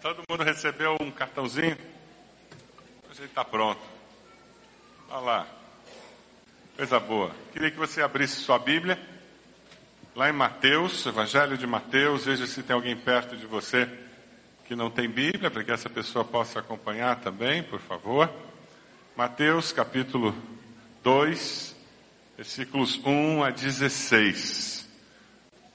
Todo mundo recebeu um cartãozinho? A gente está pronto. Olha lá. Coisa boa. Queria que você abrisse sua Bíblia. Lá em Mateus, Evangelho de Mateus, veja se tem alguém perto de você que não tem Bíblia, para que essa pessoa possa acompanhar também, por favor. Mateus capítulo 2, versículos 1 a 16.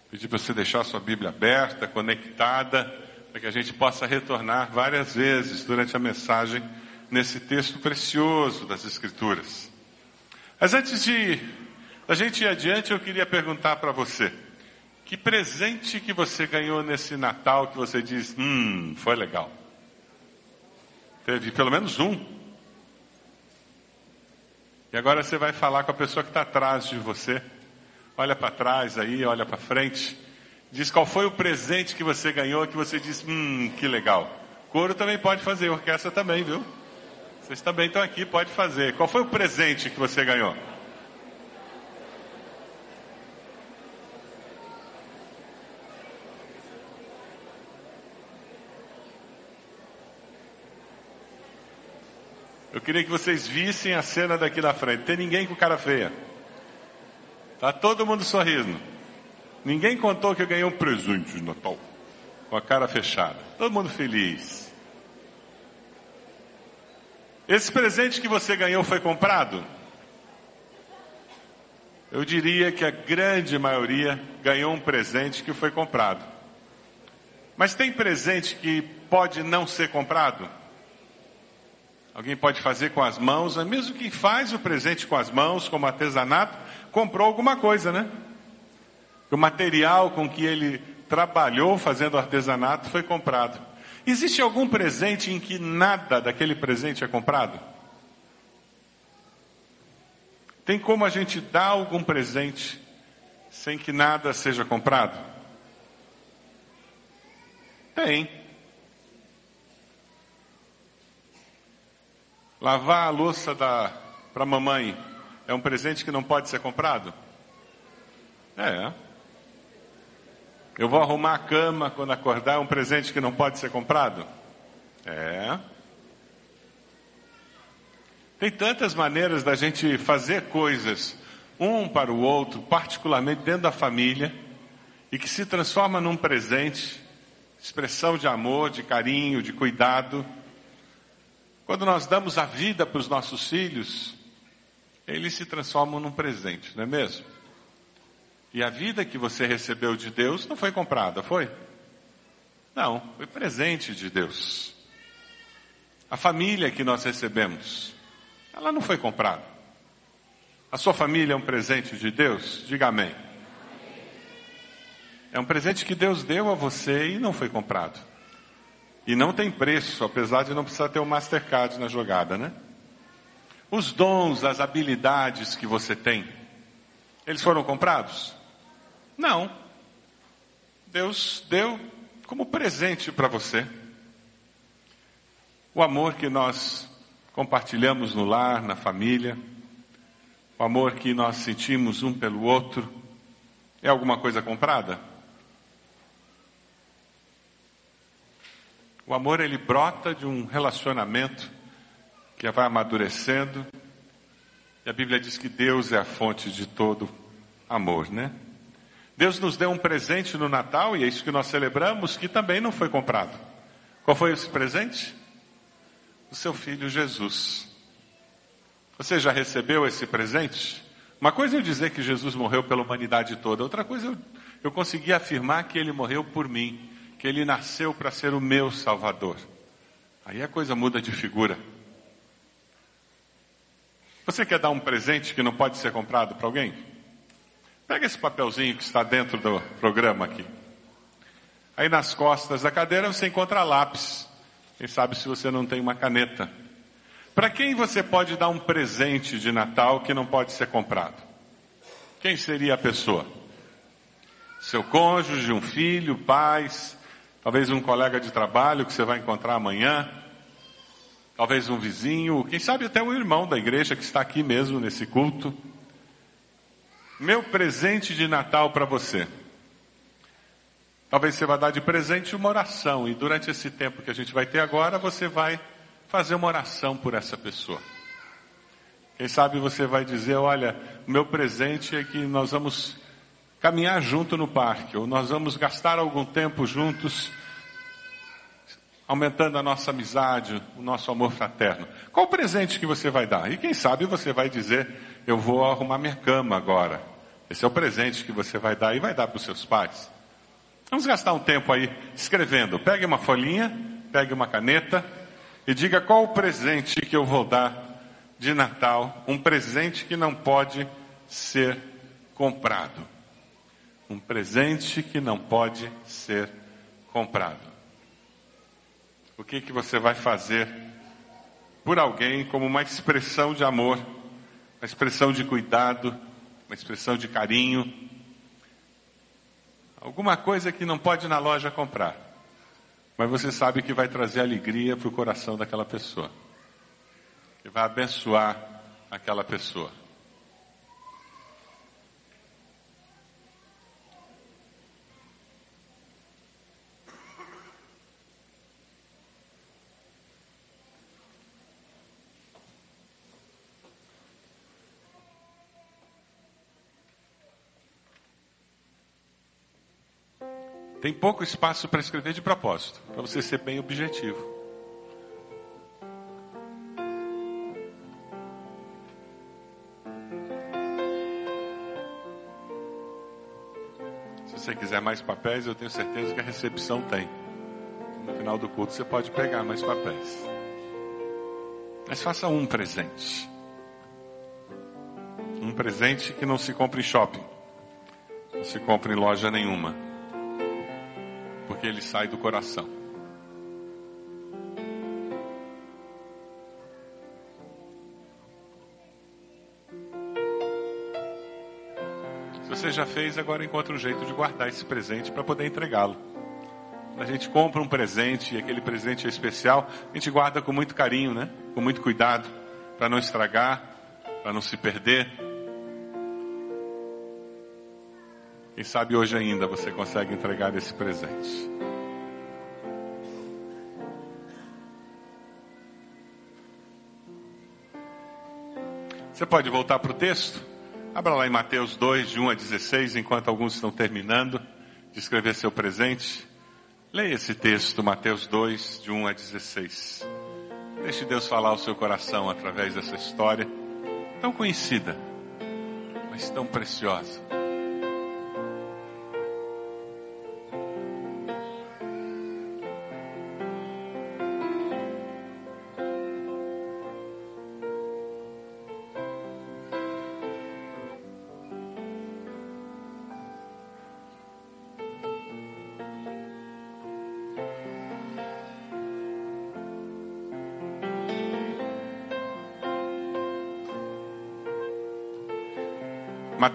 Pedir para você deixar sua Bíblia aberta, conectada, para que a gente possa retornar várias vezes durante a mensagem nesse texto precioso das Escrituras. Mas antes de a gente ir adiante, eu queria perguntar para você: que presente que você ganhou nesse Natal que você diz, hum, foi legal? Teve pelo menos um. E agora você vai falar com a pessoa que está atrás de você. Olha para trás aí, olha para frente. Diz qual foi o presente que você ganhou que você diz, hum, que legal. Coro também pode fazer, orquestra também, viu? Vocês também estão aqui, pode fazer. Qual foi o presente que você ganhou? Eu queria que vocês vissem a cena daqui na frente. Tem ninguém com cara feia. Tá todo mundo sorrindo. Ninguém contou que eu ganhei um presente de Natal. Com a cara fechada. Todo mundo feliz. Esse presente que você ganhou foi comprado? Eu diria que a grande maioria ganhou um presente que foi comprado. Mas tem presente que pode não ser comprado? Alguém pode fazer com as mãos, mesmo quem faz o presente com as mãos, como artesanato, comprou alguma coisa, né? O material com que ele trabalhou fazendo artesanato foi comprado. Existe algum presente em que nada daquele presente é comprado? Tem como a gente dar algum presente sem que nada seja comprado? Tem. Lavar a louça para mamãe é um presente que não pode ser comprado? É. Eu vou arrumar a cama quando acordar, é um presente que não pode ser comprado? É. Tem tantas maneiras da gente fazer coisas um para o outro, particularmente dentro da família, e que se transforma num presente, expressão de amor, de carinho, de cuidado. Quando nós damos a vida para os nossos filhos, eles se transformam num presente, não é mesmo? E a vida que você recebeu de Deus não foi comprada, foi? Não, foi presente de Deus. A família que nós recebemos, ela não foi comprada. A sua família é um presente de Deus? Diga amém. É um presente que Deus deu a você e não foi comprado. E não tem preço, apesar de não precisar ter o um Mastercard na jogada, né? Os dons, as habilidades que você tem, eles foram comprados? Não. Deus deu como presente para você. O amor que nós compartilhamos no lar, na família, o amor que nós sentimos um pelo outro, é alguma coisa comprada? O amor ele brota de um relacionamento que vai amadurecendo. E a Bíblia diz que Deus é a fonte de todo amor, né? Deus nos deu um presente no Natal e é isso que nós celebramos, que também não foi comprado. Qual foi esse presente? O seu filho Jesus. Você já recebeu esse presente? Uma coisa é eu dizer que Jesus morreu pela humanidade toda, outra coisa eu, eu consegui afirmar que ele morreu por mim que ele nasceu para ser o meu Salvador. Aí a coisa muda de figura. Você quer dar um presente que não pode ser comprado para alguém? Pega esse papelzinho que está dentro do programa aqui. Aí nas costas da cadeira você encontra lápis. Quem sabe se você não tem uma caneta. Para quem você pode dar um presente de Natal que não pode ser comprado? Quem seria a pessoa? Seu cônjuge, um filho, pais, talvez um colega de trabalho que você vai encontrar amanhã, talvez um vizinho, quem sabe até um irmão da igreja que está aqui mesmo nesse culto. Meu presente de Natal para você. Talvez você vá dar de presente uma oração, e durante esse tempo que a gente vai ter agora, você vai fazer uma oração por essa pessoa. Quem sabe você vai dizer: Olha, o meu presente é que nós vamos caminhar junto no parque, ou nós vamos gastar algum tempo juntos, aumentando a nossa amizade, o nosso amor fraterno. Qual o presente que você vai dar? E quem sabe você vai dizer: Eu vou arrumar minha cama agora. Esse é o presente que você vai dar e vai dar para os seus pais. Vamos gastar um tempo aí escrevendo. Pegue uma folhinha, pegue uma caneta e diga qual o presente que eu vou dar de Natal, um presente que não pode ser comprado. Um presente que não pode ser comprado. O que que você vai fazer por alguém como uma expressão de amor, uma expressão de cuidado, uma expressão de carinho, Alguma coisa que não pode na loja comprar. Mas você sabe que vai trazer alegria para o coração daquela pessoa. Que vai abençoar aquela pessoa. Tem pouco espaço para escrever de propósito, para você ser bem objetivo. Se você quiser mais papéis, eu tenho certeza que a recepção tem. No final do culto você pode pegar mais papéis. Mas faça um presente. Um presente que não se compra em shopping. Não se compra em loja nenhuma porque ele sai do coração. Se você já fez, agora encontra um jeito de guardar esse presente para poder entregá-lo. A gente compra um presente e aquele presente é especial, a gente guarda com muito carinho, né? Com muito cuidado, para não estragar, para não se perder. Quem sabe hoje ainda você consegue entregar esse presente. Você pode voltar para o texto? Abra lá em Mateus 2, de 1 a 16, enquanto alguns estão terminando de escrever seu presente. Leia esse texto, Mateus 2, de 1 a 16. Deixe Deus falar ao seu coração através dessa história tão conhecida, mas tão preciosa.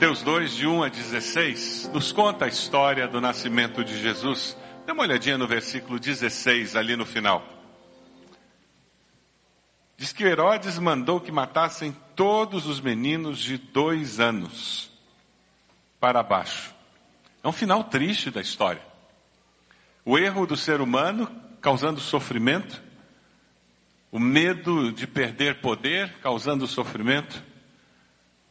Mateus 2, de 1 a 16, nos conta a história do nascimento de Jesus. Dê uma olhadinha no versículo 16, ali no final. Diz que Herodes mandou que matassem todos os meninos de dois anos para baixo. É um final triste da história. O erro do ser humano causando sofrimento, o medo de perder poder causando sofrimento,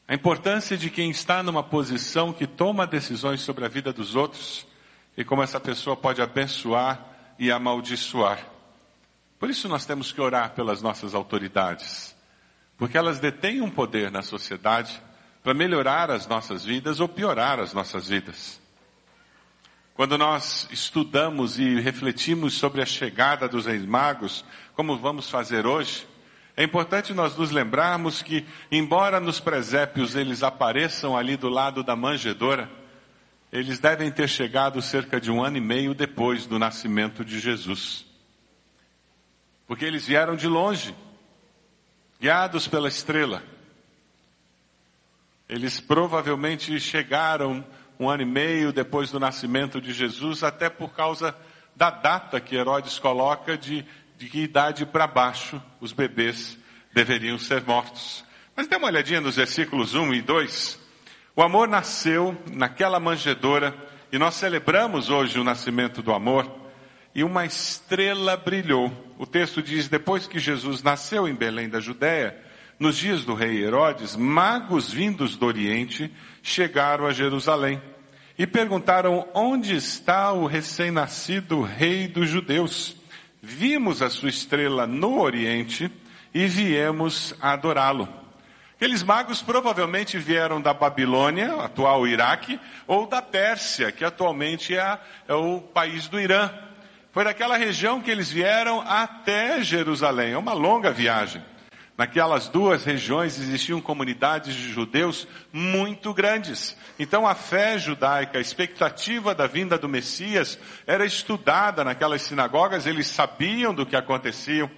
a importância de quem está numa posição que toma decisões sobre a vida dos outros e como essa pessoa pode abençoar e amaldiçoar. Por isso nós temos que orar pelas nossas autoridades, porque elas detêm um poder na sociedade para melhorar as nossas vidas ou piorar as nossas vidas. Quando nós estudamos e refletimos sobre a chegada dos reis magos, como vamos fazer hoje, é importante nós nos lembrarmos que, embora nos presépios eles apareçam ali do lado da manjedoura, eles devem ter chegado cerca de um ano e meio depois do nascimento de Jesus. Porque eles vieram de longe, guiados pela estrela. Eles provavelmente chegaram um ano e meio depois do nascimento de Jesus, até por causa da data que Herodes coloca de de que idade para baixo os bebês deveriam ser mortos. Mas dê uma olhadinha nos versículos 1 e 2. O amor nasceu naquela manjedoura e nós celebramos hoje o nascimento do amor, e uma estrela brilhou. O texto diz: depois que Jesus nasceu em Belém da Judéia, nos dias do rei Herodes, magos vindos do Oriente chegaram a Jerusalém e perguntaram: onde está o recém-nascido rei dos judeus? Vimos a sua estrela no Oriente e viemos adorá-lo. Aqueles magos provavelmente vieram da Babilônia, atual Iraque, ou da Pérsia, que atualmente é, é o país do Irã. Foi daquela região que eles vieram até Jerusalém. É uma longa viagem. Naquelas duas regiões existiam comunidades de judeus muito grandes. Então a fé judaica, a expectativa da vinda do Messias era estudada naquelas sinagogas, eles sabiam do que acontecia.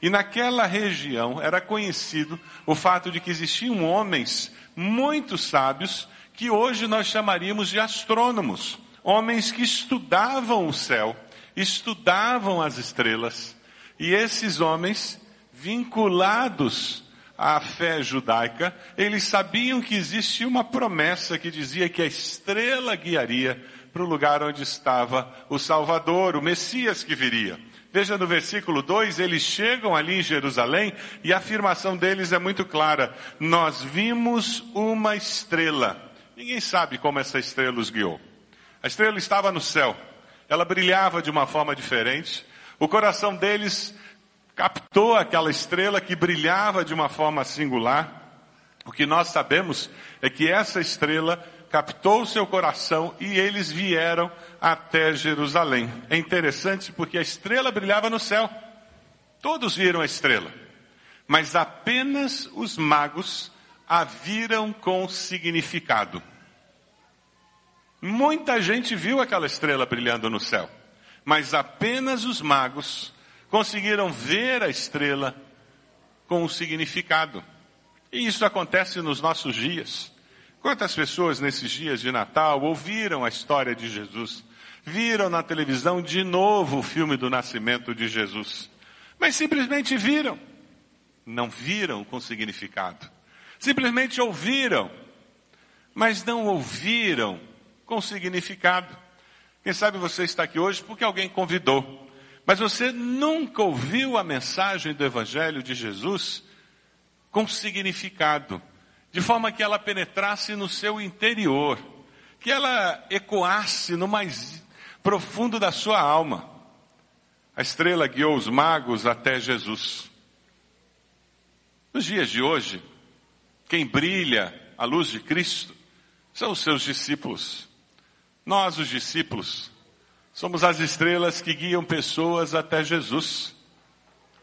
E naquela região era conhecido o fato de que existiam homens muito sábios que hoje nós chamaríamos de astrônomos. Homens que estudavam o céu, estudavam as estrelas. E esses homens vinculados à fé judaica, eles sabiam que existia uma promessa que dizia que a estrela guiaria para o lugar onde estava o Salvador, o Messias que viria. Veja no versículo 2, eles chegam ali em Jerusalém e a afirmação deles é muito clara. Nós vimos uma estrela. Ninguém sabe como essa estrela os guiou. A estrela estava no céu. Ela brilhava de uma forma diferente. O coração deles captou aquela estrela que brilhava de uma forma singular. O que nós sabemos é que essa estrela captou o seu coração e eles vieram até Jerusalém. É interessante porque a estrela brilhava no céu. Todos viram a estrela, mas apenas os magos a viram com significado. Muita gente viu aquela estrela brilhando no céu, mas apenas os magos conseguiram ver a estrela com um significado. E isso acontece nos nossos dias. Quantas pessoas nesses dias de Natal ouviram a história de Jesus, viram na televisão de novo o filme do nascimento de Jesus, mas simplesmente viram, não viram com significado. Simplesmente ouviram, mas não ouviram com significado. Quem sabe você está aqui hoje porque alguém convidou. Mas você nunca ouviu a mensagem do Evangelho de Jesus com significado, de forma que ela penetrasse no seu interior, que ela ecoasse no mais profundo da sua alma. A estrela guiou os magos até Jesus. Nos dias de hoje, quem brilha a luz de Cristo são os seus discípulos. Nós, os discípulos, Somos as estrelas que guiam pessoas até Jesus.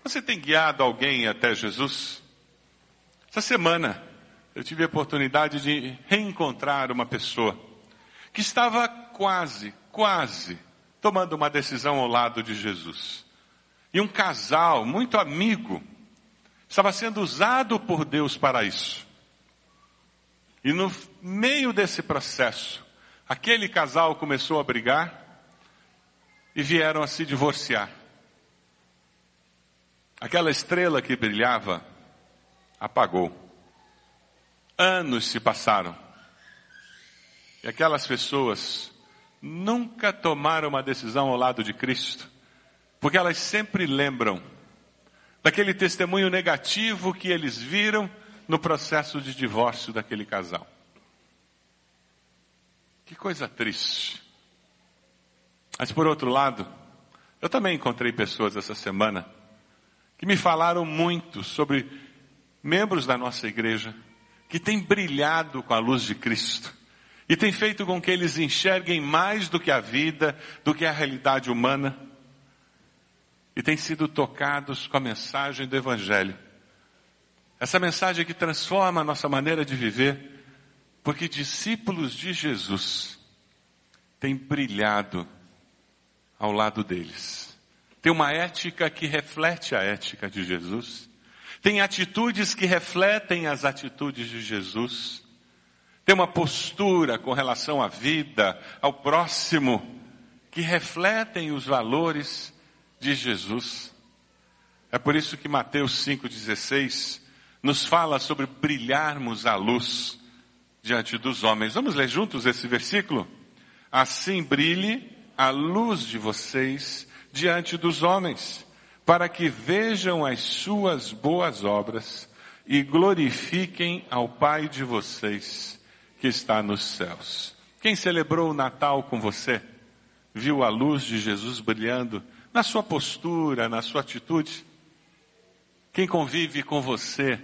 Você tem guiado alguém até Jesus? Essa semana eu tive a oportunidade de reencontrar uma pessoa que estava quase, quase tomando uma decisão ao lado de Jesus. E um casal muito amigo estava sendo usado por Deus para isso. E no meio desse processo, aquele casal começou a brigar e vieram a se divorciar. Aquela estrela que brilhava apagou. Anos se passaram. E aquelas pessoas nunca tomaram uma decisão ao lado de Cristo, porque elas sempre lembram daquele testemunho negativo que eles viram no processo de divórcio daquele casal. Que coisa triste. Mas por outro lado, eu também encontrei pessoas essa semana que me falaram muito sobre membros da nossa igreja que têm brilhado com a luz de Cristo e tem feito com que eles enxerguem mais do que a vida, do que a realidade humana e têm sido tocados com a mensagem do Evangelho. Essa mensagem que transforma a nossa maneira de viver, porque discípulos de Jesus têm brilhado ao lado deles. Tem uma ética que reflete a ética de Jesus. Tem atitudes que refletem as atitudes de Jesus. Tem uma postura com relação à vida, ao próximo, que refletem os valores de Jesus. É por isso que Mateus 5,16 nos fala sobre brilharmos a luz diante dos homens. Vamos ler juntos esse versículo? Assim brilhe a luz de vocês diante dos homens, para que vejam as suas boas obras e glorifiquem ao Pai de vocês que está nos céus. Quem celebrou o Natal com você? Viu a luz de Jesus brilhando na sua postura, na sua atitude? Quem convive com você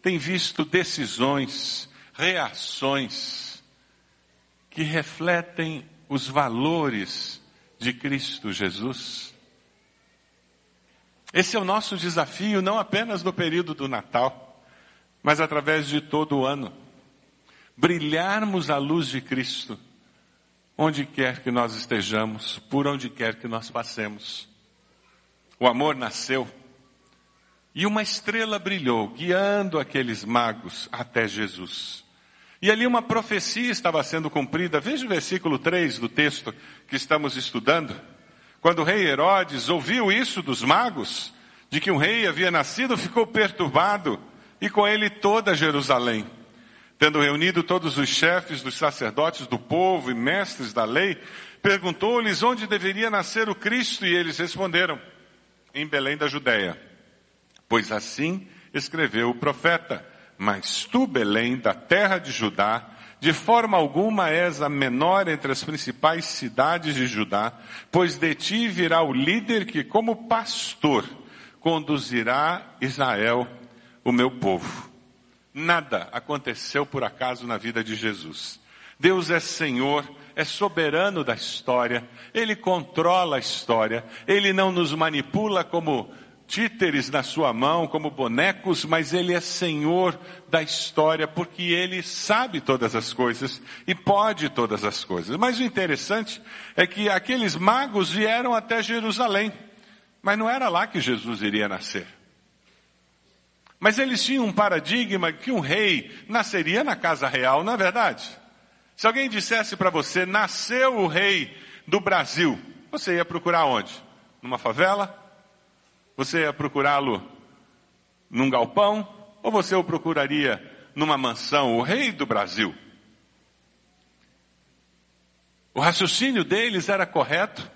tem visto decisões, reações que refletem os valores de Cristo Jesus? Esse é o nosso desafio, não apenas no período do Natal, mas através de todo o ano. Brilharmos a luz de Cristo, onde quer que nós estejamos, por onde quer que nós passemos. O amor nasceu e uma estrela brilhou, guiando aqueles magos até Jesus. E ali uma profecia estava sendo cumprida. Veja o versículo 3 do texto que estamos estudando. Quando o rei Herodes ouviu isso dos magos, de que um rei havia nascido, ficou perturbado, e com ele toda Jerusalém. Tendo reunido todos os chefes dos sacerdotes do povo e mestres da lei, perguntou-lhes onde deveria nascer o Cristo, e eles responderam: em Belém da Judéia. Pois assim escreveu o profeta: Mas tu, Belém, da terra de Judá, de forma alguma és a menor entre as principais cidades de Judá, pois de ti virá o líder que, como pastor, conduzirá Israel, o meu povo. Nada aconteceu por acaso na vida de Jesus. Deus é Senhor, é soberano da história, Ele controla a história, Ele não nos manipula como títeres na sua mão, como bonecos, mas Ele é Senhor da história, porque Ele sabe todas as coisas e pode todas as coisas. Mas o interessante é que aqueles magos vieram até Jerusalém, mas não era lá que Jesus iria nascer. Mas eles tinham um paradigma que um rei nasceria na casa real, não é verdade? Se alguém dissesse para você, nasceu o rei do Brasil, você ia procurar onde? Numa favela? Você ia procurá-lo num galpão? Ou você o procuraria numa mansão, o rei do Brasil? O raciocínio deles era correto,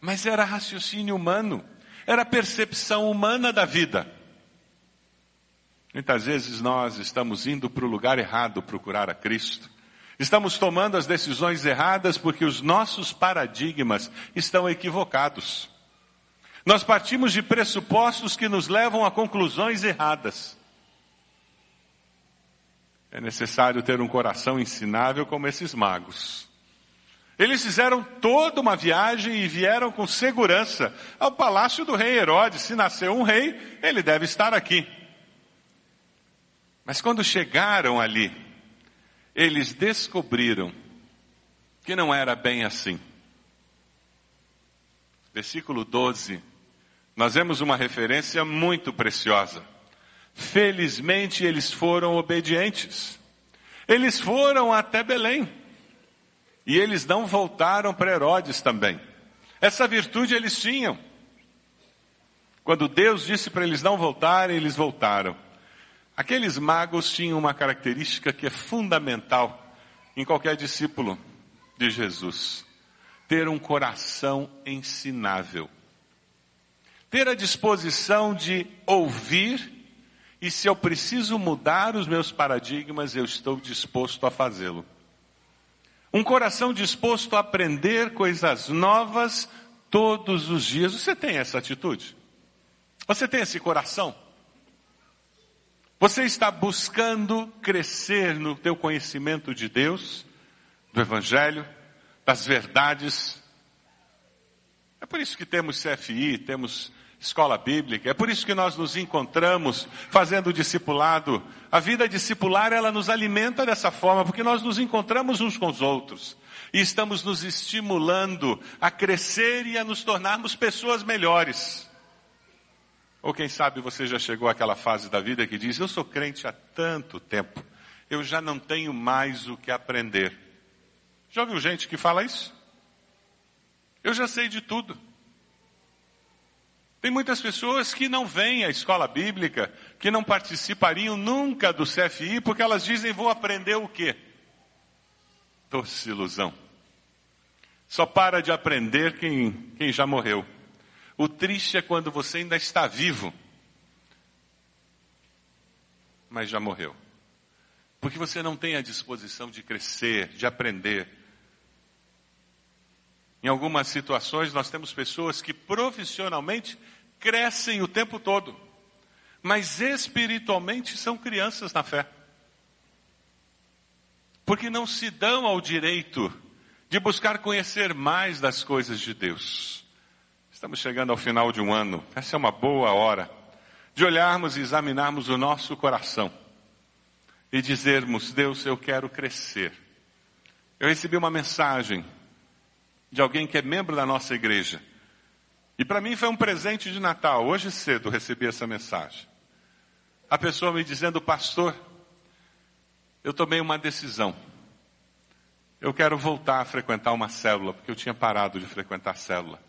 mas era raciocínio humano, era percepção humana da vida. Muitas vezes nós estamos indo para o lugar errado procurar a Cristo. Estamos tomando as decisões erradas porque os nossos paradigmas estão equivocados. Nós partimos de pressupostos que nos levam a conclusões erradas. É necessário ter um coração ensinável como esses magos. Eles fizeram toda uma viagem e vieram com segurança ao palácio do rei Herodes. Se nasceu um rei, ele deve estar aqui. Mas quando chegaram ali, eles descobriram que não era bem assim. Versículo 12 nós vemos uma referência muito preciosa. Felizmente eles foram obedientes. Eles foram até Belém. E eles não voltaram para Herodes também. Essa virtude eles tinham. Quando Deus disse para eles não voltarem, eles voltaram. Aqueles magos tinham uma característica que é fundamental em qualquer discípulo de Jesus: ter um coração ensinável ter a disposição de ouvir e se eu preciso mudar os meus paradigmas, eu estou disposto a fazê-lo. Um coração disposto a aprender coisas novas todos os dias. Você tem essa atitude? Você tem esse coração? Você está buscando crescer no teu conhecimento de Deus, do Evangelho, das verdades. É por isso que temos CFI, temos escola bíblica. É por isso que nós nos encontramos fazendo discipulado. A vida discipular, ela nos alimenta dessa forma, porque nós nos encontramos uns com os outros. E estamos nos estimulando a crescer e a nos tornarmos pessoas melhores. Ou quem sabe você já chegou àquela fase da vida que diz: Eu sou crente há tanto tempo, eu já não tenho mais o que aprender. Já ouviu gente que fala isso? Eu já sei de tudo. Tem muitas pessoas que não vêm à escola bíblica, que não participariam nunca do CFI, porque elas dizem: vou aprender o quê? Doce ilusão. Só para de aprender quem, quem já morreu. O triste é quando você ainda está vivo, mas já morreu. Porque você não tem a disposição de crescer, de aprender. Em algumas situações, nós temos pessoas que profissionalmente crescem o tempo todo, mas espiritualmente são crianças na fé. Porque não se dão ao direito de buscar conhecer mais das coisas de Deus. Estamos chegando ao final de um ano, essa é uma boa hora de olharmos e examinarmos o nosso coração e dizermos: Deus, eu quero crescer. Eu recebi uma mensagem de alguém que é membro da nossa igreja. E para mim foi um presente de Natal. Hoje cedo recebi essa mensagem. A pessoa me dizendo, pastor, eu tomei uma decisão. Eu quero voltar a frequentar uma célula, porque eu tinha parado de frequentar célula.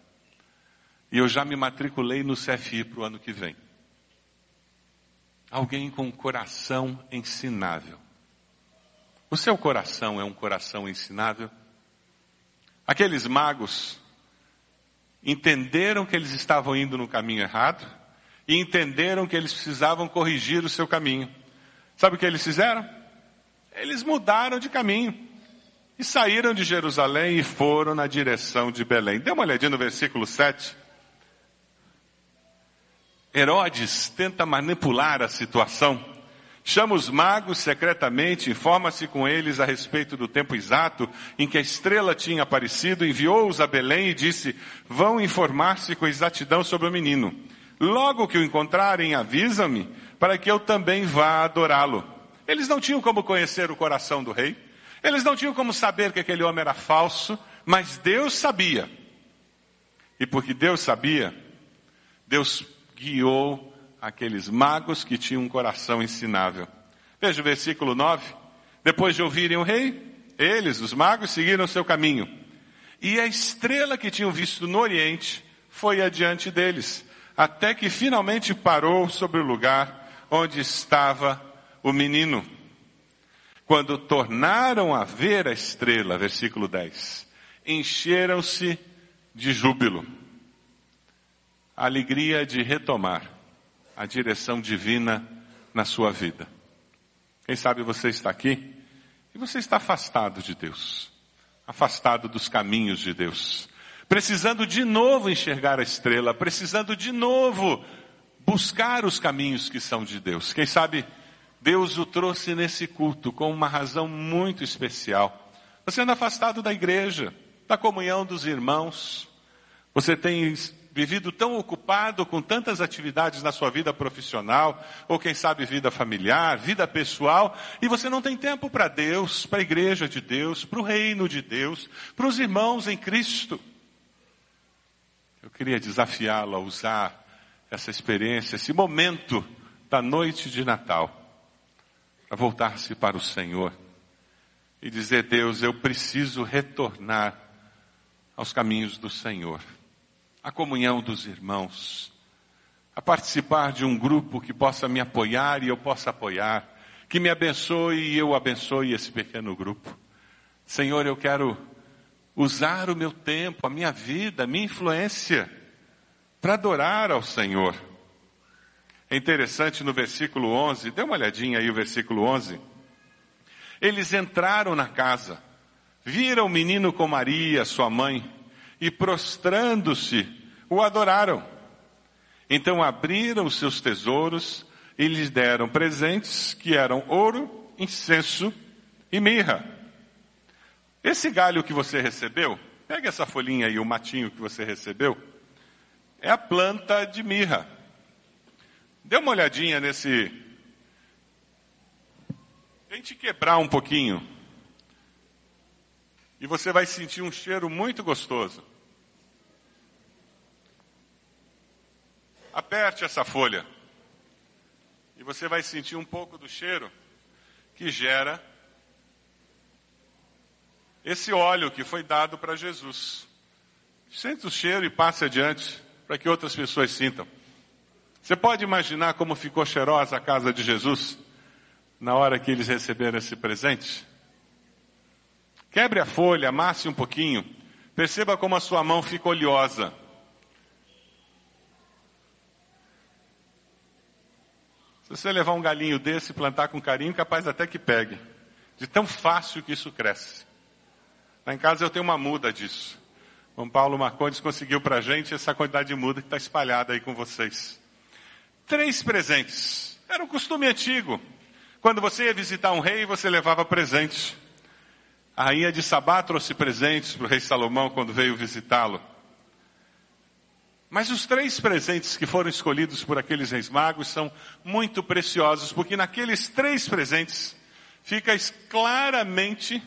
E eu já me matriculei no CFI para o ano que vem. Alguém com coração ensinável. O seu coração é um coração ensinável? Aqueles magos entenderam que eles estavam indo no caminho errado e entenderam que eles precisavam corrigir o seu caminho. Sabe o que eles fizeram? Eles mudaram de caminho. E saíram de Jerusalém e foram na direção de Belém. Dê uma olhadinha no versículo 7. Herodes tenta manipular a situação. Chama os magos secretamente, informa-se com eles a respeito do tempo exato em que a estrela tinha aparecido, enviou-os a Belém e disse: Vão informar-se com exatidão sobre o menino. Logo que o encontrarem, avisa-me, para que eu também vá adorá-lo. Eles não tinham como conhecer o coração do rei. Eles não tinham como saber que aquele homem era falso, mas Deus sabia. E porque Deus sabia, Deus guiou aqueles magos que tinham um coração ensinável. Veja o versículo 9. Depois de ouvirem o rei, eles, os magos, seguiram seu caminho. E a estrela que tinham visto no oriente foi adiante deles, até que finalmente parou sobre o lugar onde estava o menino. Quando tornaram a ver a estrela, versículo 10, encheram-se de júbilo. A alegria de retomar a direção divina na sua vida. Quem sabe você está aqui e você está afastado de Deus, afastado dos caminhos de Deus, precisando de novo enxergar a estrela, precisando de novo buscar os caminhos que são de Deus. Quem sabe Deus o trouxe nesse culto com uma razão muito especial. Você anda afastado da igreja, da comunhão dos irmãos. Você tem vivido tão ocupado com tantas atividades na sua vida profissional, ou quem sabe vida familiar, vida pessoal, e você não tem tempo para Deus, para a igreja de Deus, para o reino de Deus, para os irmãos em Cristo. Eu queria desafiá-lo a usar essa experiência, esse momento da noite de Natal a voltar-se para o Senhor e dizer: Deus, eu preciso retornar aos caminhos do Senhor, à comunhão dos irmãos, a participar de um grupo que possa me apoiar e eu possa apoiar, que me abençoe e eu abençoe esse pequeno grupo. Senhor, eu quero usar o meu tempo, a minha vida, a minha influência para adorar ao Senhor. É interessante no versículo 11, dê uma olhadinha aí o versículo 11. Eles entraram na casa, viram o menino com Maria, sua mãe, e prostrando-se, o adoraram. Então abriram os seus tesouros e lhes deram presentes que eram ouro, incenso e mirra. Esse galho que você recebeu, pega essa folhinha aí, o matinho que você recebeu, é a planta de mirra. Dê uma olhadinha nesse. Tente quebrar um pouquinho. E você vai sentir um cheiro muito gostoso. Aperte essa folha. E você vai sentir um pouco do cheiro que gera esse óleo que foi dado para Jesus. Sente o cheiro e passe adiante para que outras pessoas sintam. Você pode imaginar como ficou cheirosa a casa de Jesus na hora que eles receberam esse presente? Quebre a folha, amasse um pouquinho, Perceba como a sua mão fica oleosa. Se você levar um galinho desse e plantar com carinho, capaz até que pegue. De tão fácil que isso cresce. Lá em casa eu tenho uma muda disso. O Paulo Marcondes conseguiu para a gente essa quantidade de muda que está espalhada aí com vocês. Três presentes. Era um costume antigo. Quando você ia visitar um rei, você levava presentes. A rainha de Sabá trouxe presentes para o rei Salomão quando veio visitá-lo. Mas os três presentes que foram escolhidos por aqueles reis magos são muito preciosos, porque naqueles três presentes fica claramente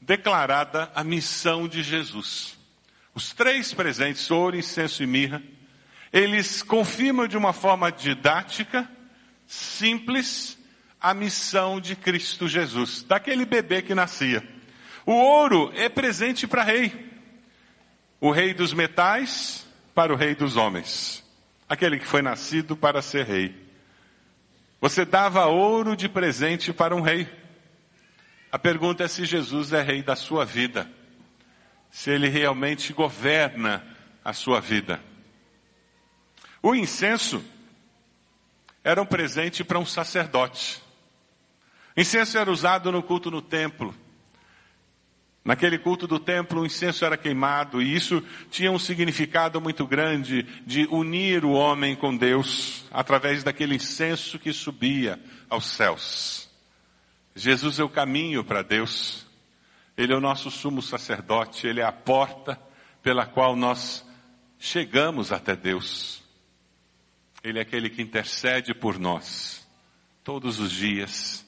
declarada a missão de Jesus. Os três presentes, ouro, incenso e mirra, eles confirmam de uma forma didática, simples, a missão de Cristo Jesus, daquele bebê que nascia. O ouro é presente para rei o rei dos metais para o rei dos homens, aquele que foi nascido para ser rei. Você dava ouro de presente para um rei. A pergunta é se Jesus é rei da sua vida, se ele realmente governa a sua vida. O incenso era um presente para um sacerdote. Incenso era usado no culto no templo. Naquele culto do templo, o incenso era queimado e isso tinha um significado muito grande de unir o homem com Deus através daquele incenso que subia aos céus. Jesus é o caminho para Deus. Ele é o nosso sumo sacerdote, ele é a porta pela qual nós chegamos até Deus. Ele é aquele que intercede por nós todos os dias,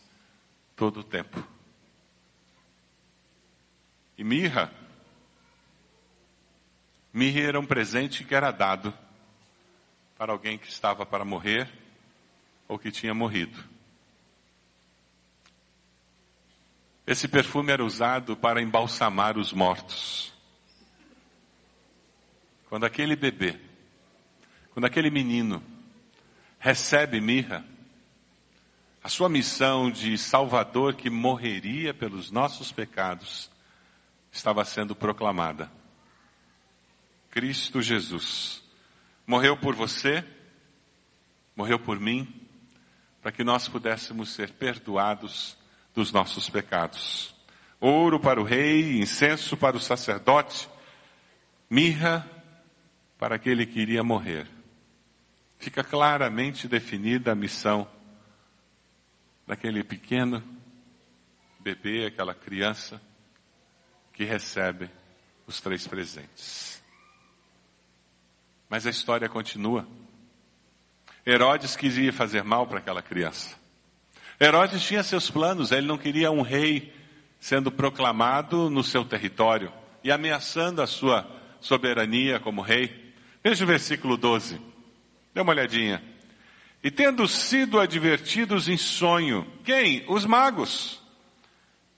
todo o tempo. E mirra. Mirra era um presente que era dado para alguém que estava para morrer ou que tinha morrido. Esse perfume era usado para embalsamar os mortos. Quando aquele bebê, quando aquele menino recebe mirra, a sua missão de Salvador que morreria pelos nossos pecados estava sendo proclamada. Cristo Jesus morreu por você, morreu por mim, para que nós pudéssemos ser perdoados dos nossos pecados. Ouro para o rei, incenso para o sacerdote, mirra para aquele que iria morrer. Fica claramente definida a missão daquele pequeno bebê, aquela criança que recebe os três presentes. Mas a história continua. Herodes queria fazer mal para aquela criança. Herodes tinha seus planos, ele não queria um rei sendo proclamado no seu território e ameaçando a sua soberania como rei. Veja o versículo 12. Dê uma olhadinha. E tendo sido advertidos em sonho, quem? Os magos,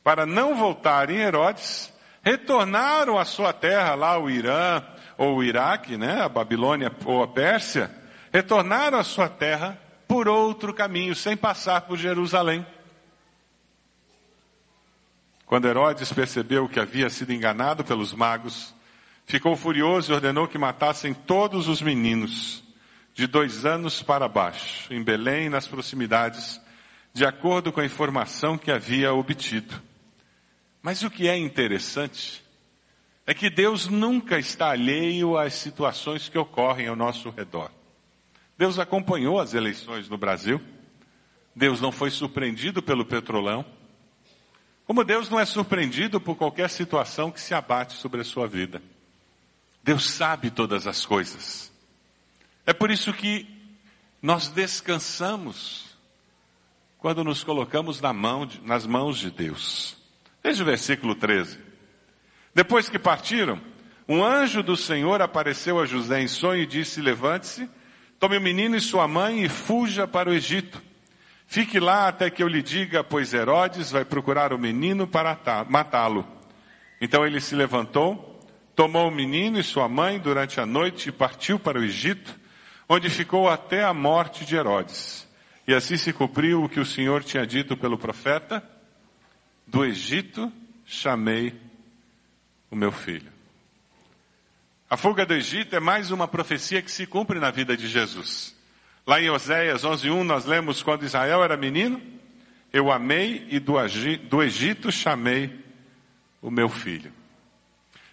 para não voltarem Herodes, retornaram à sua terra, lá o Irã ou o Iraque, né, a Babilônia ou a Pérsia, retornaram à sua terra por outro caminho, sem passar por Jerusalém. Quando Herodes percebeu que havia sido enganado pelos magos, ficou furioso e ordenou que matassem todos os meninos de dois anos para baixo, em Belém e nas proximidades, de acordo com a informação que havia obtido. Mas o que é interessante é que Deus nunca está alheio às situações que ocorrem ao nosso redor. Deus acompanhou as eleições no Brasil. Deus não foi surpreendido pelo petrolão. Como Deus não é surpreendido por qualquer situação que se abate sobre a sua vida. Deus sabe todas as coisas. É por isso que nós descansamos quando nos colocamos na mão, nas mãos de Deus. Veja o versículo 13. Depois que partiram, um anjo do Senhor apareceu a José em sonho e disse: Levante-se, tome o menino e sua mãe e fuja para o Egito. Fique lá até que eu lhe diga, pois Herodes vai procurar o menino para matá-lo. Então ele se levantou, tomou o menino e sua mãe durante a noite e partiu para o Egito, onde ficou até a morte de Herodes. E assim se cumpriu o que o Senhor tinha dito pelo profeta: do Egito chamei o meu filho. A fuga do Egito é mais uma profecia que se cumpre na vida de Jesus. Lá em Oséias 11:1 nós lemos quando Israel era menino, eu amei e do, do Egito chamei o meu filho.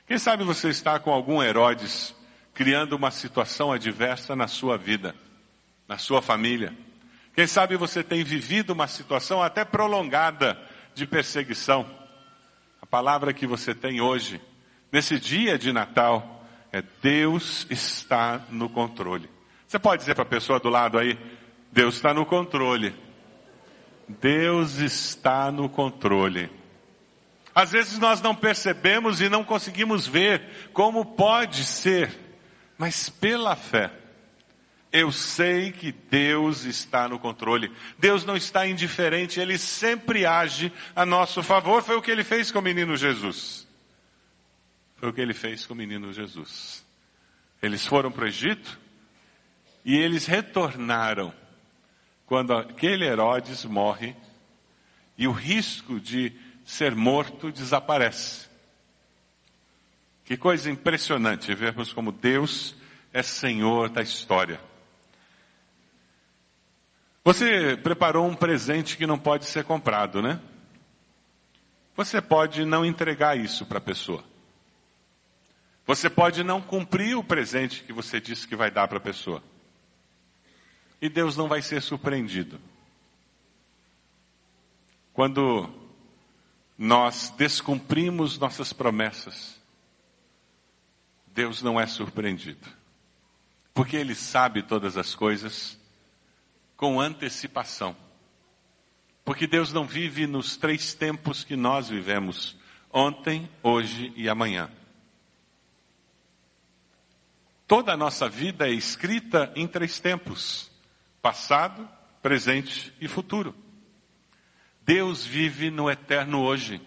Quem sabe você está com algum Herodes criando uma situação adversa na sua vida, na sua família. Quem sabe você tem vivido uma situação até prolongada de perseguição. A palavra que você tem hoje, nesse dia de Natal, é Deus está no controle. Você pode dizer para a pessoa do lado aí, Deus está no controle. Deus está no controle. Às vezes nós não percebemos e não conseguimos ver como pode ser, mas pela fé, eu sei que Deus está no controle. Deus não está indiferente, Ele sempre age a nosso favor. Foi o que Ele fez com o menino Jesus. Foi o que Ele fez com o menino Jesus. Eles foram para o Egito e eles retornaram quando aquele Herodes morre e o risco de ser morto desaparece. Que coisa impressionante vermos como Deus é Senhor da história. Você preparou um presente que não pode ser comprado, né? Você pode não entregar isso para a pessoa. Você pode não cumprir o presente que você disse que vai dar para a pessoa. E Deus não vai ser surpreendido. Quando nós descumprimos nossas promessas, Deus não é surpreendido. Porque Ele sabe todas as coisas com antecipação. Porque Deus não vive nos três tempos que nós vivemos: ontem, hoje e amanhã. Toda a nossa vida é escrita em três tempos: passado, presente e futuro. Deus vive no eterno hoje.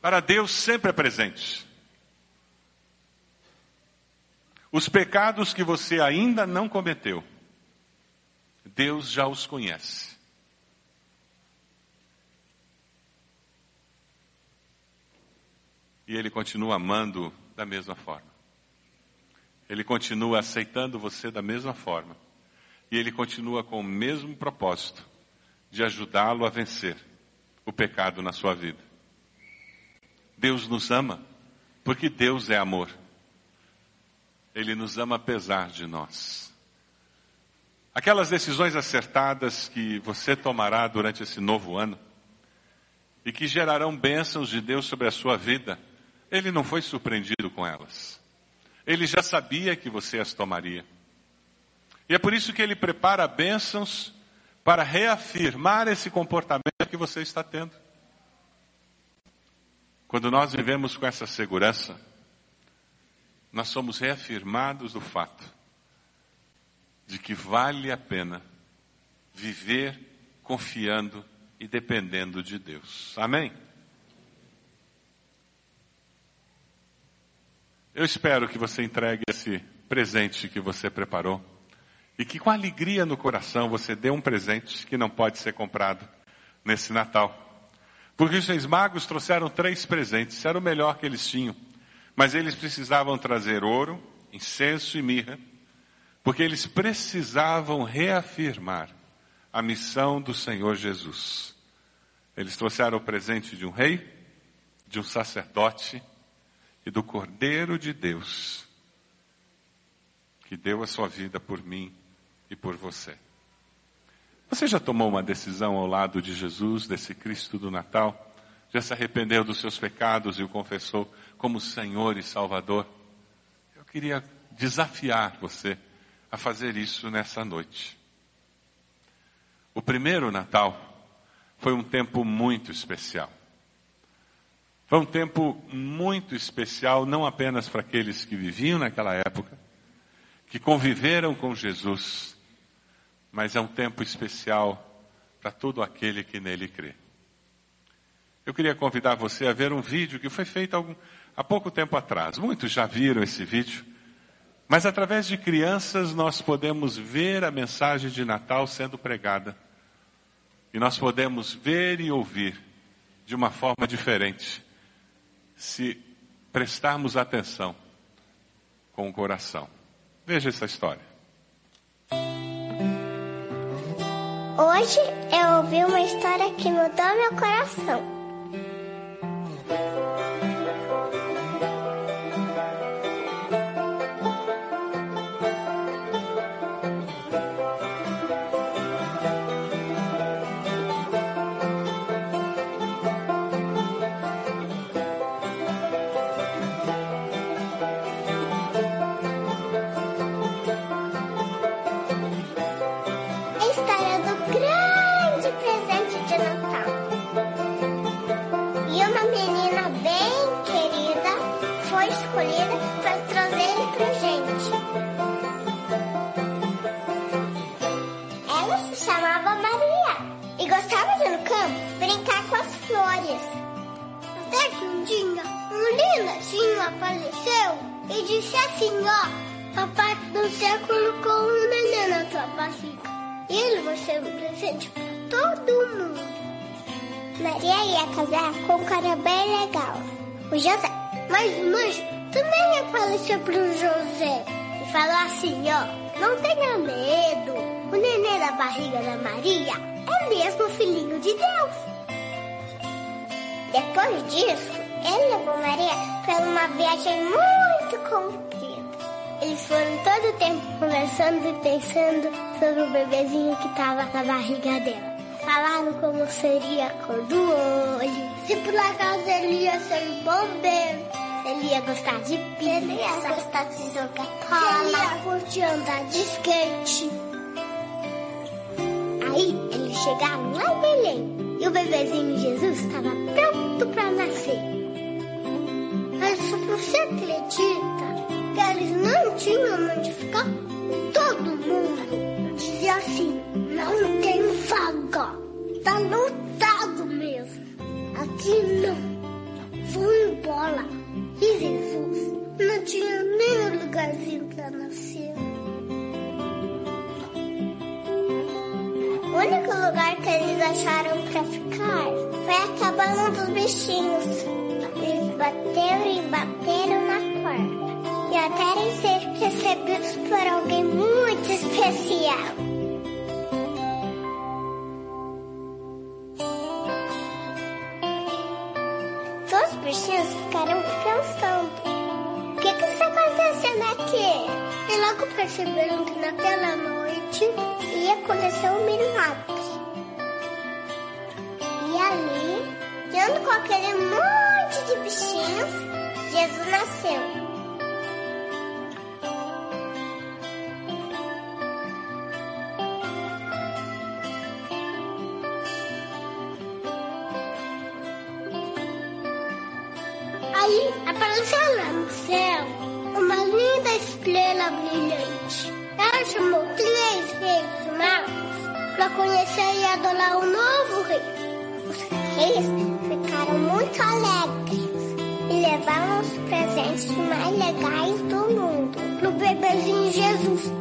Para Deus sempre é presente. Os pecados que você ainda não cometeu, Deus já os conhece. E Ele continua amando da mesma forma. Ele continua aceitando você da mesma forma. E Ele continua com o mesmo propósito de ajudá-lo a vencer o pecado na sua vida. Deus nos ama porque Deus é amor. Ele nos ama apesar de nós. Aquelas decisões acertadas que você tomará durante esse novo ano e que gerarão bênçãos de Deus sobre a sua vida, ele não foi surpreendido com elas. Ele já sabia que você as tomaria. E é por isso que ele prepara bênçãos para reafirmar esse comportamento que você está tendo. Quando nós vivemos com essa segurança, nós somos reafirmados do fato de que vale a pena viver confiando e dependendo de Deus. Amém? Eu espero que você entregue esse presente que você preparou e que com alegria no coração você dê um presente que não pode ser comprado nesse Natal. Porque os reis magos trouxeram três presentes, era o melhor que eles tinham. Mas eles precisavam trazer ouro, incenso e mirra, porque eles precisavam reafirmar a missão do Senhor Jesus. Eles trouxeram o presente de um rei, de um sacerdote e do Cordeiro de Deus, que deu a sua vida por mim e por você. Você já tomou uma decisão ao lado de Jesus, desse Cristo do Natal? Já se arrependeu dos seus pecados e o confessou como Senhor e Salvador? Eu queria desafiar você a fazer isso nessa noite. O primeiro Natal foi um tempo muito especial. Foi um tempo muito especial, não apenas para aqueles que viviam naquela época, que conviveram com Jesus, mas é um tempo especial para todo aquele que nele crê. Eu queria convidar você a ver um vídeo que foi feito algum, há pouco tempo atrás. Muitos já viram esse vídeo, mas através de crianças nós podemos ver a mensagem de Natal sendo pregada. E nós podemos ver e ouvir de uma forma diferente. Se prestarmos atenção com o coração. Veja essa história. Hoje eu ouvi uma história que mudou meu coração. Disse assim, ó, papai céu colocou um neném na tua barriga. Ele vai ser um presente para todo mundo. Maria ia casar com um cara bem legal, o José. Mas o anjo também apareceu para o José e falou assim, ó, não tenha medo, o neném da barriga da Maria é mesmo filhinho de Deus. Depois disso, ele levou Maria para uma viagem muito comprida. Eles foram todo o tempo conversando e pensando sobre o bebezinho que estava na barriga dela. Falaram como seria a cor do olho, se por acaso ele ia ser bombeiro, se ele ia gostar de pizza, ele ia gostar de jogar bola, ele ia curtir andar de skate. Aí eles chegaram lá em Belém e o bebezinho Jesus estava pronto para nascer. Mas você acredita que eles não tinham onde ficar? Todo mundo dizia assim: não tem vaga, tá lotado mesmo. Aqui não, vou embora. E Jesus não tinha nem lugarzinho para nascer. O único lugar que eles acharam para ficar foi a cabana dos bichinhos. Bateram e bateram na porta. E até ser recebidos por alguém muito especial. Os bichinhos ficaram pensando: o que, que está acontecendo aqui? E logo perceberam que naquela noite ia acontecer um milagre. E ali, junto com aquele monte de bichinhos, Jesus nasceu. Aí apareceu lá no céu uma linda estrela brilhante. Ela chamou três reis magos para conhecer e adorar o novo rei. Os reis muito alegres levaram os presentes mais legais do mundo pro bebezinho Jesus.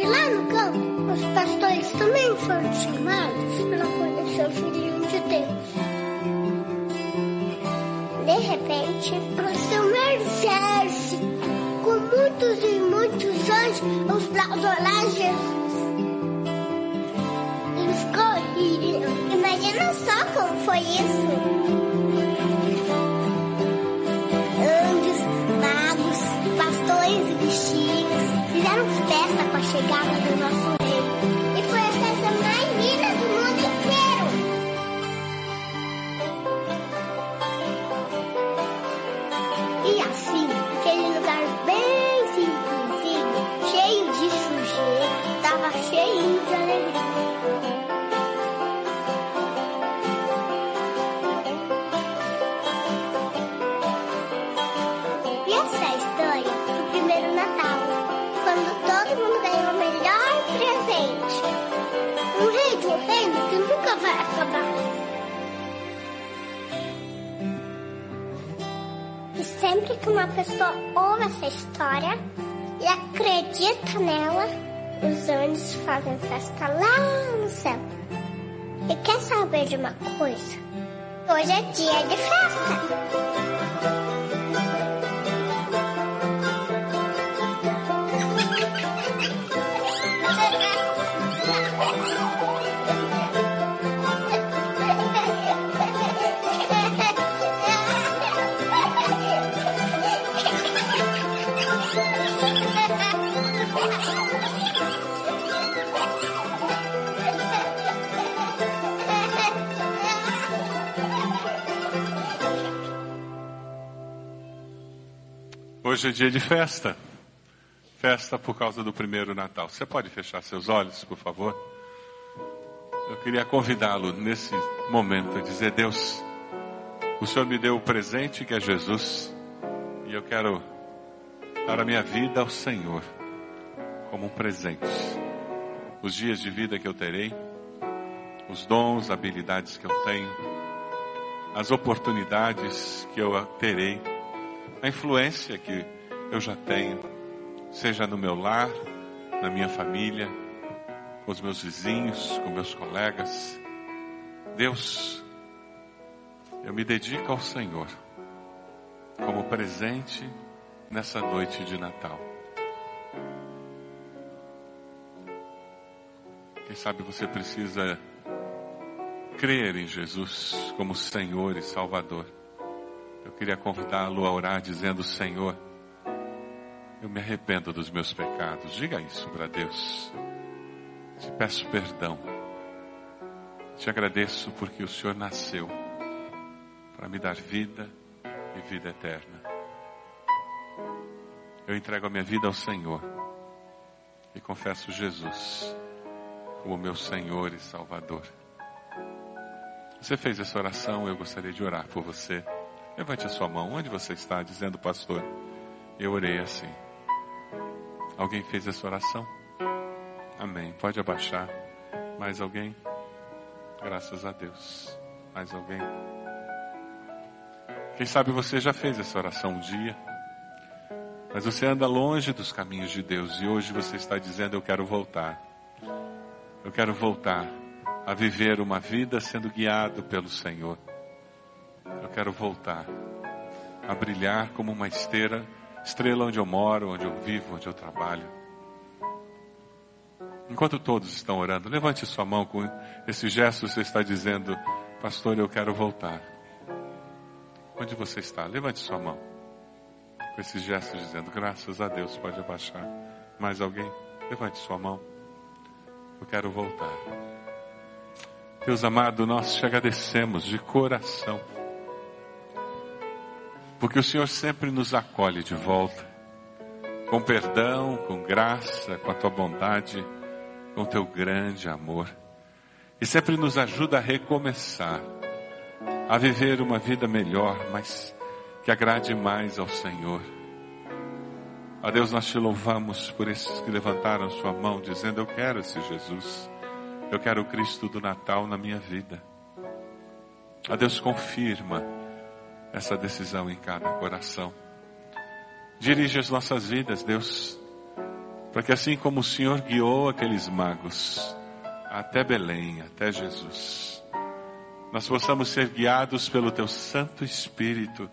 E lá no campo, os pastores também foram chamados para conhecer o Filhinho de Deus. De repente, apareceu um exército com muitos e muitos anjos para adorar Jesus. Imagina só como foi isso. fizeram festa com a chegada do nosso sempre que uma pessoa ouve essa história e acredita nela, os anjos fazem festa lá no céu. E quer saber de uma coisa? Hoje é dia de festa. Hoje é dia de festa. Festa por causa do primeiro Natal. Você pode fechar seus olhos, por favor? Eu queria convidá-lo nesse momento a dizer: Deus, o Senhor me deu o presente que é Jesus, e eu quero dar a minha vida ao Senhor como um presente. Os dias de vida que eu terei, os dons, habilidades que eu tenho, as oportunidades que eu terei, a influência que eu já tenho, seja no meu lar, na minha família, com os meus vizinhos, com meus colegas. Deus, eu me dedico ao Senhor como presente nessa noite de Natal. Quem sabe você precisa crer em Jesus como Senhor e Salvador. Eu queria convidá-lo a orar dizendo: Senhor, eu me arrependo dos meus pecados. Diga isso para Deus. Te peço perdão. Te agradeço porque o Senhor nasceu para me dar vida e vida eterna. Eu entrego a minha vida ao Senhor e confesso Jesus como meu Senhor e Salvador. Você fez essa oração, eu gostaria de orar por você. Levante a sua mão, onde você está, dizendo, pastor, eu orei assim. Alguém fez essa oração? Amém. Pode abaixar. Mais alguém? Graças a Deus. Mais alguém? Quem sabe você já fez essa oração um dia, mas você anda longe dos caminhos de Deus e hoje você está dizendo: Eu quero voltar. Eu quero voltar a viver uma vida sendo guiado pelo Senhor. Eu quero voltar a brilhar como uma esteira estrela onde eu moro, onde eu vivo, onde eu trabalho. Enquanto todos estão orando, levante sua mão com esse gesto, você está dizendo, pastor, eu quero voltar. Onde você está? Levante sua mão. Com esse gesto dizendo, graças a Deus, pode abaixar. Mais alguém? Levante sua mão. Eu quero voltar. Deus amado, nós te agradecemos de coração porque o Senhor sempre nos acolhe de volta, com perdão, com graça, com a tua bondade, com o teu grande amor. E sempre nos ajuda a recomeçar, a viver uma vida melhor, mas que agrade mais ao Senhor. A Deus, nós te louvamos por esses que levantaram sua mão, dizendo: Eu quero esse Jesus, eu quero o Cristo do Natal na minha vida. A Deus, confirma essa decisão em cada coração. Dirige as nossas vidas, Deus, para que assim como o Senhor guiou aqueles magos até Belém, até Jesus, nós possamos ser guiados pelo Teu Santo Espírito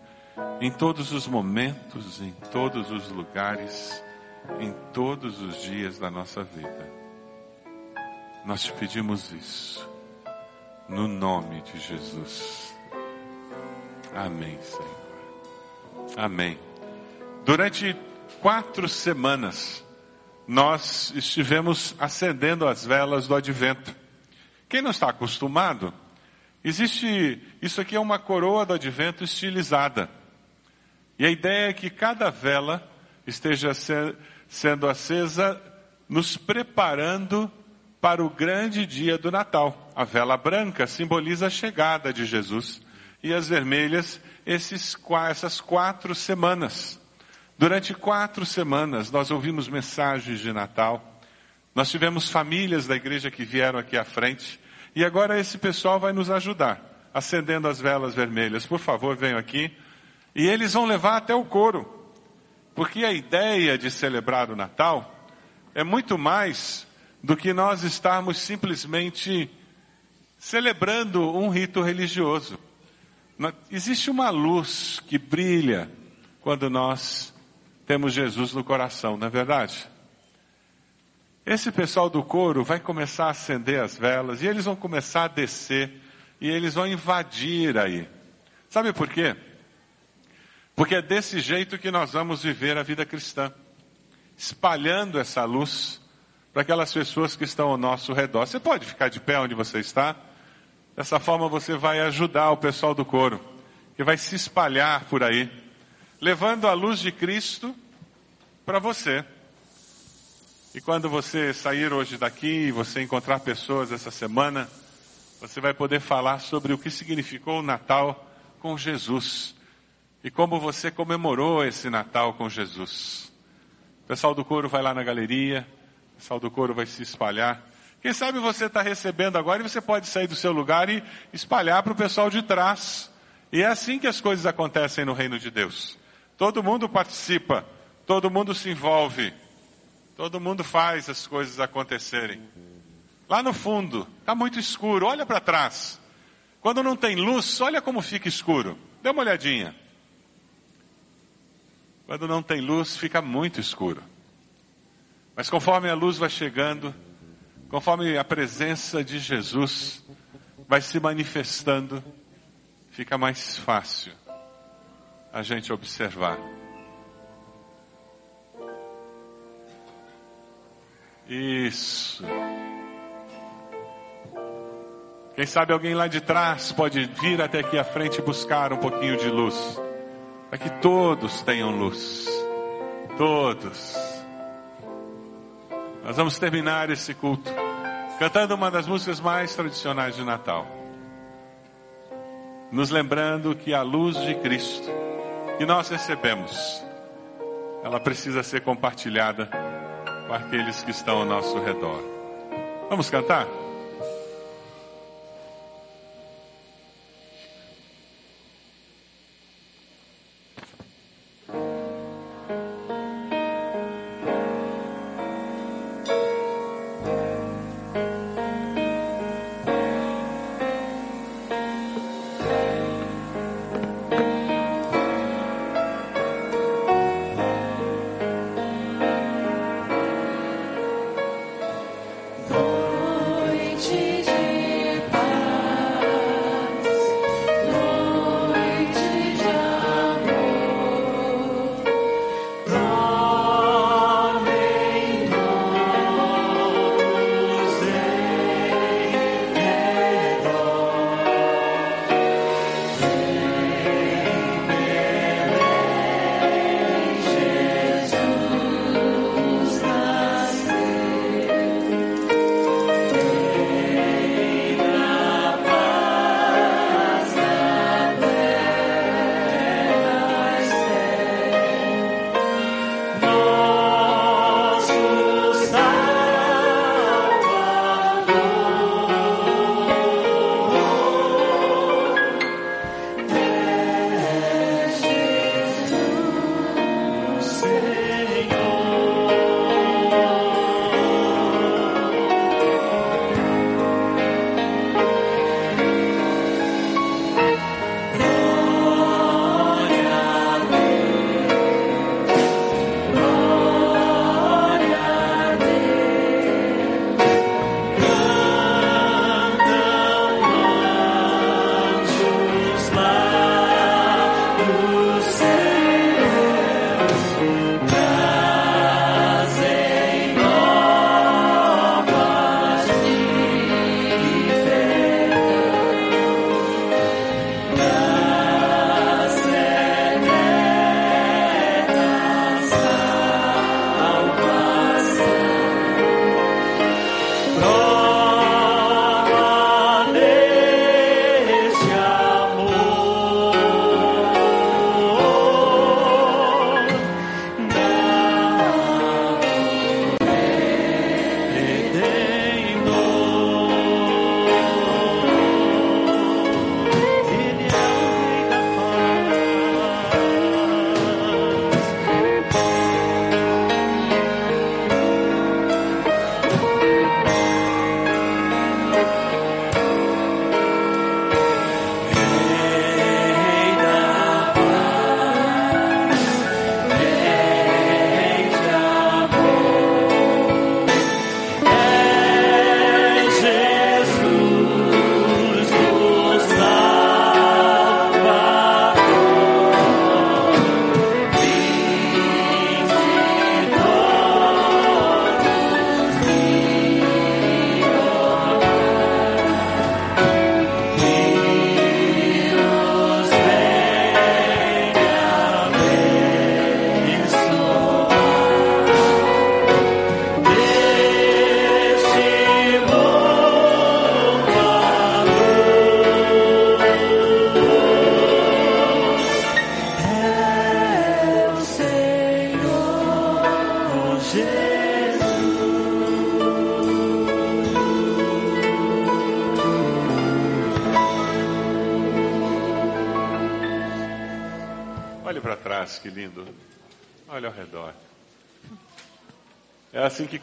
em todos os momentos, em todos os lugares, em todos os dias da nossa vida. Nós te pedimos isso, no nome de Jesus. Amém, Senhor. Amém. Durante quatro semanas, nós estivemos acendendo as velas do advento. Quem não está acostumado, existe, isso aqui é uma coroa do advento estilizada. E a ideia é que cada vela esteja ser, sendo acesa, nos preparando para o grande dia do Natal. A vela branca simboliza a chegada de Jesus e as vermelhas esses, essas quatro semanas. Durante quatro semanas nós ouvimos mensagens de Natal. Nós tivemos famílias da igreja que vieram aqui à frente. E agora esse pessoal vai nos ajudar, acendendo as velas vermelhas. Por favor, venham aqui. E eles vão levar até o coro. Porque a ideia de celebrar o Natal é muito mais do que nós estarmos simplesmente celebrando um rito religioso. Existe uma luz que brilha quando nós temos Jesus no coração, não é verdade? Esse pessoal do coro vai começar a acender as velas e eles vão começar a descer e eles vão invadir aí. Sabe por quê? Porque é desse jeito que nós vamos viver a vida cristã, espalhando essa luz para aquelas pessoas que estão ao nosso redor. Você pode ficar de pé onde você está? Dessa forma você vai ajudar o pessoal do coro, que vai se espalhar por aí. levando a luz de Cristo para você. E quando você sair hoje daqui e você encontrar pessoas essa semana, você vai poder falar sobre o que significou o Natal com Jesus e como você comemorou esse Natal com Jesus. O pessoal do coro vai lá na galeria, o pessoal do coro vai se espalhar. Quem sabe você está recebendo agora e você pode sair do seu lugar e espalhar para o pessoal de trás. E é assim que as coisas acontecem no reino de Deus. Todo mundo participa, todo mundo se envolve, todo mundo faz as coisas acontecerem. Lá no fundo, está muito escuro, olha para trás. Quando não tem luz, olha como fica escuro. Dê uma olhadinha. Quando não tem luz, fica muito escuro. Mas conforme a luz vai chegando, conforme a presença de Jesus vai se manifestando, fica mais fácil a gente observar. Isso. Quem sabe alguém lá de trás pode vir até aqui à frente buscar um pouquinho de luz para que todos tenham luz. Todos. Nós vamos terminar esse culto cantando uma das músicas mais tradicionais de Natal. Nos lembrando que a luz de Cristo que nós recebemos, ela precisa ser compartilhada com aqueles que estão ao nosso redor. Vamos cantar?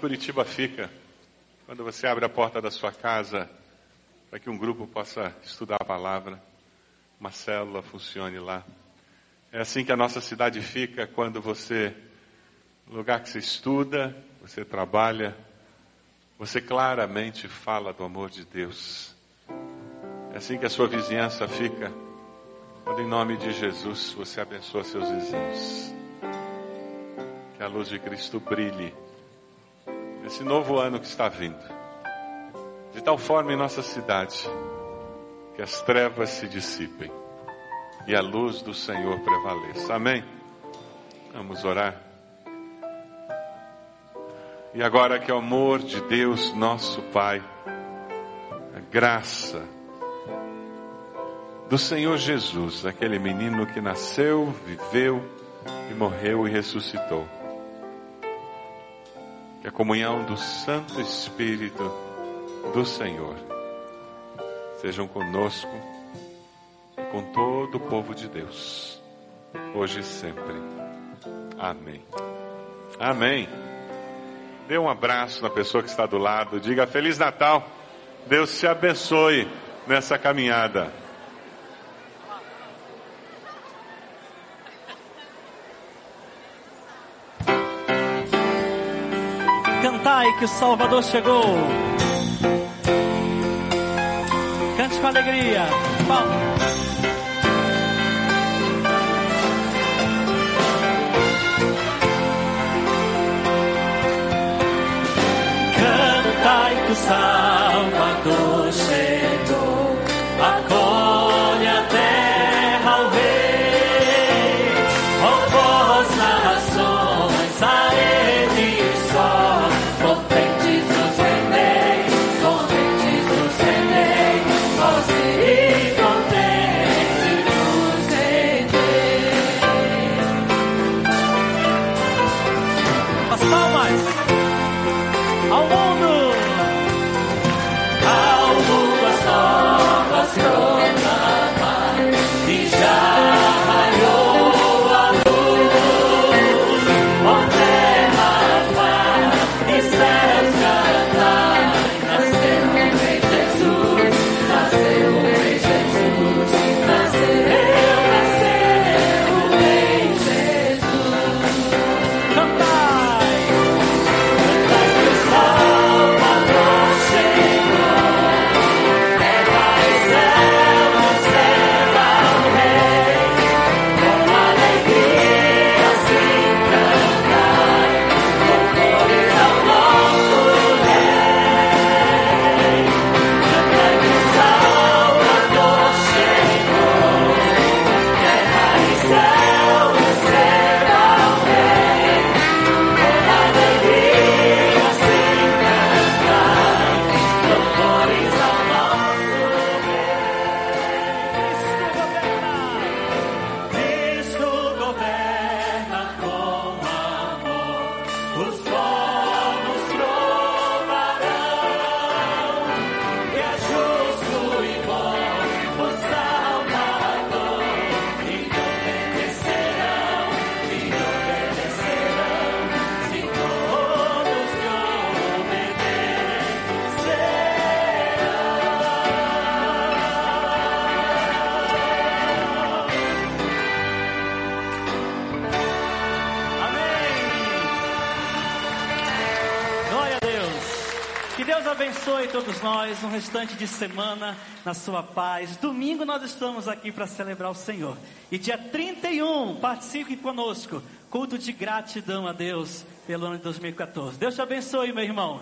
Curitiba fica. Quando você abre a porta da sua casa para que um grupo possa estudar a palavra, uma célula funcione lá. É assim que a nossa cidade fica quando você, no lugar que você estuda, você trabalha, você claramente fala do amor de Deus. É assim que a sua vizinhança fica quando, em nome de Jesus, você abençoa seus vizinhos. Que a luz de Cristo brilhe nesse novo ano que está vindo, de tal forma em nossa cidade que as trevas se dissipem e a luz do Senhor prevaleça. Amém? Vamos orar. E agora que o amor de Deus, nosso Pai, a graça do Senhor Jesus, aquele menino que nasceu, viveu e morreu e ressuscitou. Que a comunhão do Santo Espírito do Senhor sejam conosco e com todo o povo de Deus, hoje e sempre. Amém. Amém. Dê um abraço na pessoa que está do lado, diga Feliz Natal. Deus te abençoe nessa caminhada. Que o Salvador chegou. Cante com alegria. Palmas. Cantai na sua paz. Domingo nós estamos aqui para celebrar o Senhor. E dia 31, participe conosco. Culto de gratidão a Deus pelo ano de 2014. Deus te abençoe, meu irmão.